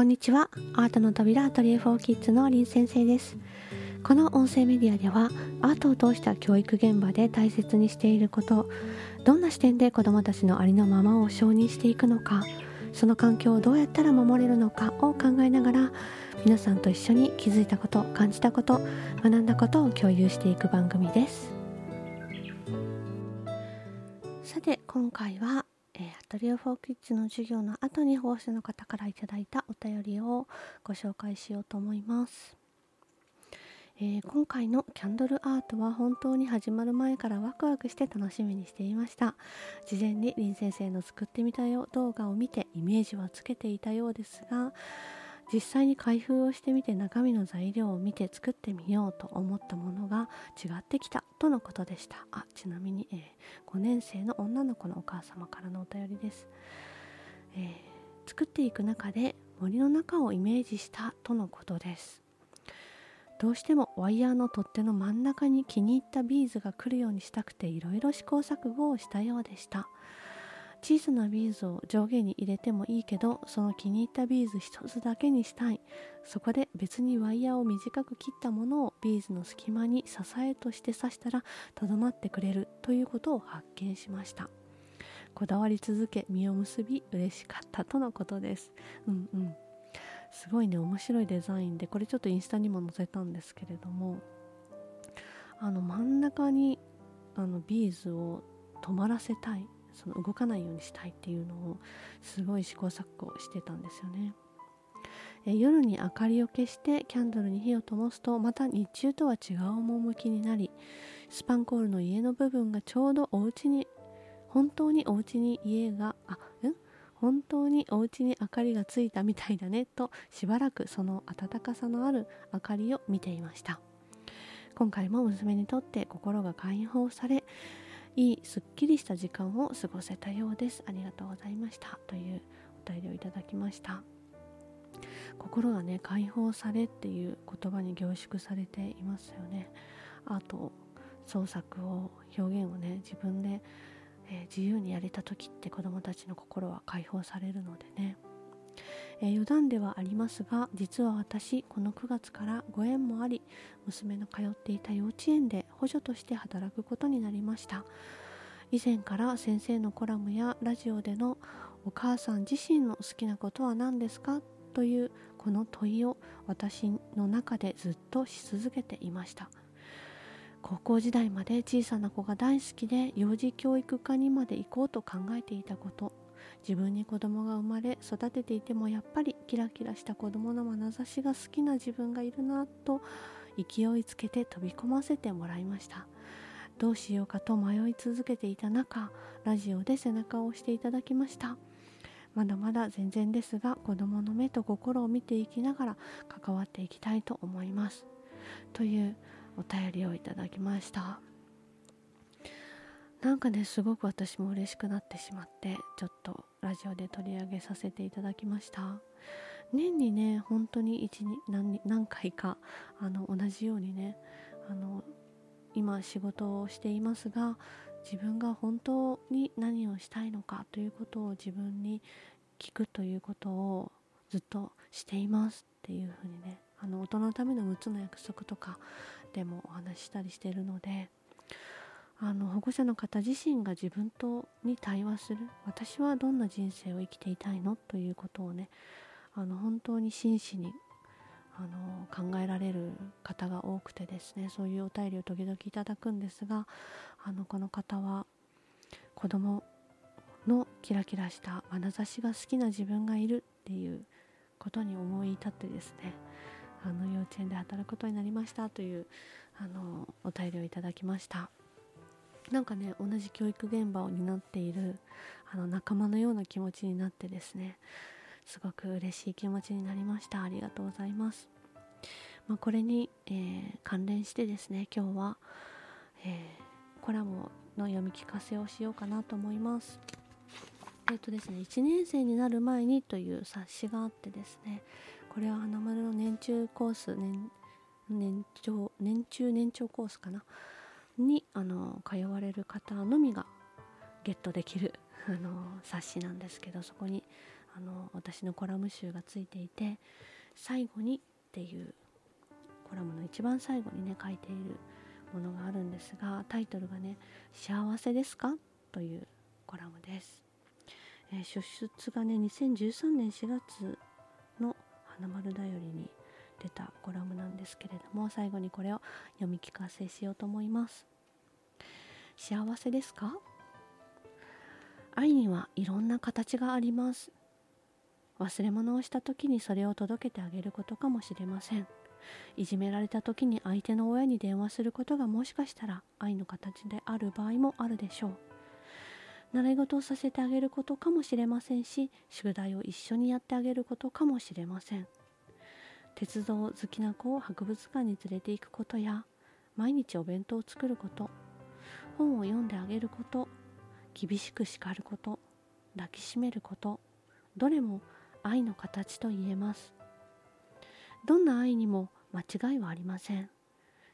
こんにちは。アートの扉アトリエ4キッズの林先生です。この音声メディアではアートを通した教育現場で大切にしていることどんな視点で子どもたちのありのままを承認していくのかその環境をどうやったら守れるのかを考えながら皆さんと一緒に気づいたこと感じたこと学んだことを共有していく番組です。さて今回はえー、アトリエフォーキッズの授業の後に保護者の方からいただいたお便りをご紹介しようと思います、えー、今回のキャンドルアートは本当に始まる前からワクワクして楽しみにしていました。事前に林先生の作ってみたよ動画を見てイメージはつけていたようですが実際に開封をしてみて中身の材料を見て作ってみようと思ったものが違ってきたとのことでした。あちなみに、えー、5年生の女の子のお母様からのお便りです、えー、作っていく中で森の中をイメージしたとのことです。どうしてもワイヤーの取っ手の真ん中に気に入ったビーズが来るようにしたくていろいろ試行錯誤をしたようでした。小さなビーズを上下に入れてもいいけどその気に入ったビーズ一つだけにしたい。そこで別にワイヤーを短く切ったものをビーズの隙間に支えとして刺したらとどまってくれる。ということを発見しました。こだわり続け実を結び嬉しかったとのことです。うんうん。すごいね面白いデザインでこれちょっとインスタにも載せたんですけれどもあの真ん中にあのビーズを止まらせたい。その動かないようにしたいっていうのをすごい試行錯誤してたんですよね。え夜に明かりを消してキャンドルに火を灯すとまた日中とは違う趣になりスパンコールの家の部分がちょうどお家に本当にお家に家があうん？本当にお家に明かりがついたみたいだねとしばらくその温かさのある明かりを見ていました今回も娘にとって心が解放されいいすっきりした時間を過ごせたようです。ありがとうございました。というお便りをいただきました。心がね解放されっていう言葉に凝縮されていますよね。アート創作を表現をね自分で、えー、自由にやれた時って子どもたちの心は解放されるのでね。えー、余談ではありますが実は私この9月からご縁もあり娘の通っていた幼稚園で補助として働くことになりました。以前から先生のコラムやラジオでのお母さん自身の好きなことは何ですか？というこの問いを私の中でずっとし続けていました。高校時代まで小さな子が大好きで幼児教育科にまで行こうと考えていたこと。自分に子供が生まれ育てていてもやっぱりキラキラした子供の眼差しが好きな自分がいるなと勢いつけて飛び込ませてもらいました。どうしようかと迷い続けていた中ラジオで背中を押していただきました。まだまだ全然ですが子供の目と心を見ていきながら関わっていきたいと思います。というお便りをいただきました。なんかねすごく私も嬉しくなってしまってちょっとラジオで取り上げさせていただきました。年にね本当に1何何回かあの同じようにねあの今仕事をしていますが自分が本当に何をしたいのかということを自分に聞くということをずっとしていますっていうふうにねあの大人のための6つの約束とかでもお話ししたりしてるのであの保護者の方自身が自分とに対話する私はどんな人生を生きていたいの？ということをねあの本当に真摯にあの考えられる方が多くてですねそういうお便りを時々いただくんですがあのこの方は子供のキラキラした眼差しが好きな自分がいるっていうことに思い至ってですねあの幼稚園で働くことになりましたというあのお便りをいただきました。なんかね同じ教育現場を担っているあの仲間のような気持ちになってですねすごく嬉しい気持ちになりました。ありがとうございます、まあ、これに、えー、関連してですね今日は、えー、コラムの読み聞かせをしようかなと思います。えっ、ー、とですね1年生になる前にという冊子があってですねこれは花丸の年中コース年年長年中年長コースかなにあの通われる方のみがゲットできるあの冊子なんですけどそこにあの私のコラム集がついていて「最後に」っていうコラムの一番最後にね書いているものがあるんですがタイトルがね「幸せですか?」というコラムです。えー、出出がね2013年4月の花丸だよりに出たコラムなんですけれども最後にこれを読み聞かせしようと思います。幸せですか？愛にはいろんな形があります。忘れ物をした時にそれを届けてあげることかもしれません。いじめられた時に相手の親に電話することがもしかしたら愛の形である場合もあるでしょう。習い事をさせてあげることかもしれませんし宿題を一緒にやってあげることかもしれません。鉄道好きな子を博物館に連れて行くことや毎日お弁当を作ること本を読んであげること厳しく叱ること抱きしめることどれも愛の形と言えます。どんな愛にも間違いはありません。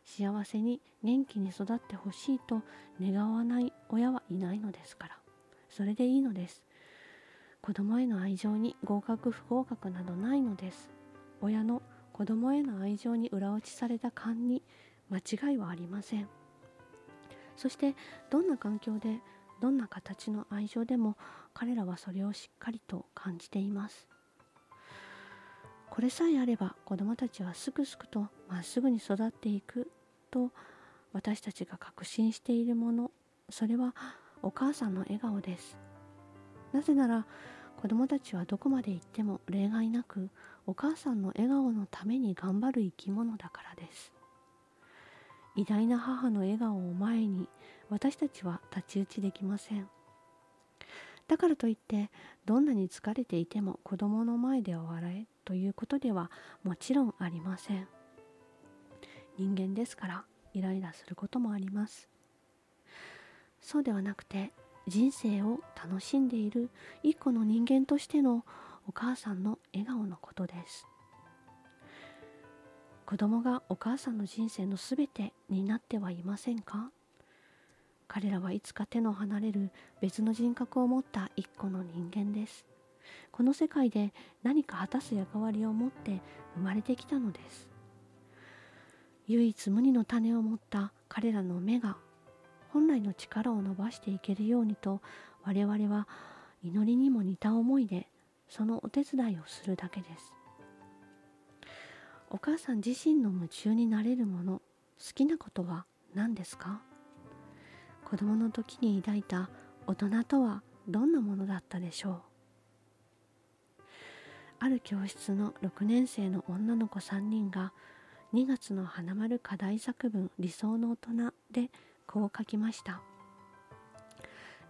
幸せに元気に育ってほしいと願わない親はいないのですから。それでいいのです。子供への愛情に合格不合格などないのです。親の子供への愛情に裏打ちされた勘に間違いはありません。そしてどんな環境でどんな形の愛情でも彼らはそれをしっかりと感じています。これさえあれば子供たちはすぐすぐとまっすぐに育っていくと私たちが確信しているもの。それはお母さんの笑顔です。なぜなら子供たちはどこまで行っても例外なくお母さんの笑顔のために頑張る生き物だからです。偉大な母の笑顔を前に私たちは太刀打ちできません。だからといってどんなに疲れていても子供の前では笑えということではもちろんありません。人間ですからイライラすることもあります。そうではなくて人生を楽しんでいる一個の人間としてのお母さんの笑顔のことです。子供がお母さんの人生のすべてになってはいませんか？彼らはいつか手の離れる別の人格を持った一個の人間です。この世界で何か果たす役割を持って生まれてきたのです。唯一無二の種を持った彼らの目が本来の力を伸ばしていけるようにと我々は祈りにも似た思いでそのお手伝いをするだけです。お母さん自身の夢中になれるもの好きなことは何ですか？子供の時に抱いた大人とはどんなものだったでしょう？ある教室の6年生の女の子3人が2月の花丸課題作文理想の大人でこう書きました。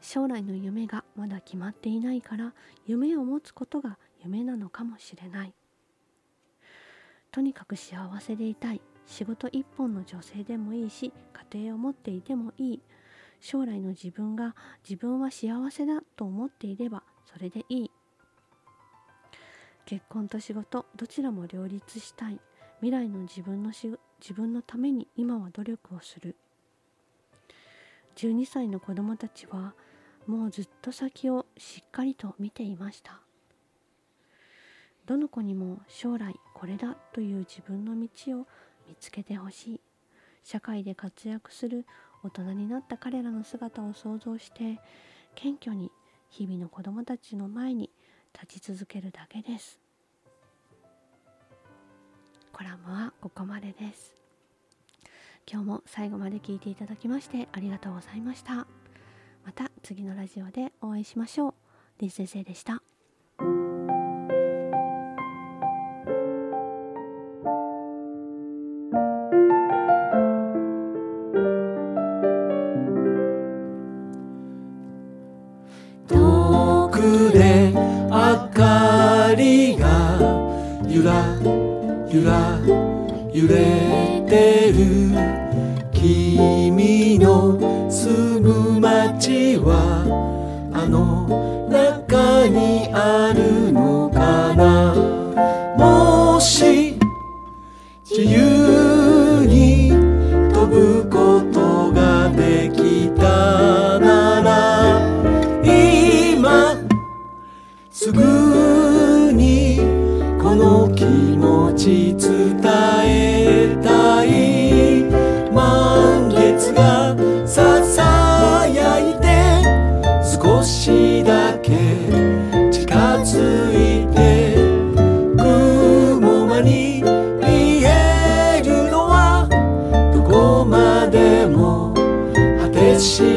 将来の夢がまだ決まっていないから夢を持つことが夢なのかもしれない。とにかく幸せでいたい仕事一本の女性でもいいし家庭を持っていてもいい。将来の自分が自分は幸せだと思っていればそれでいい。結婚と仕事どちらも両立したい。未来の自分のし自分のために今は努力をする。12歳の子供たちはもうずっと先をしっかりと見ていました。どの子にも将来これだという自分の道を見つけてほしい。社会で活躍する大人になった彼らの姿を想像して謙虚に日々の子供たちの前に立ち続けるだけです。コラムはここまでです。今日も最後まで聞いていただきましてありがとうございました。また次のラジオでお会いしましょう。林先生でした。遠くで明かりがゆらゆら揺れてる。君の住む街はあの中にあるのかな？もし自由に飛ぶことができたなら今すぐ let's see.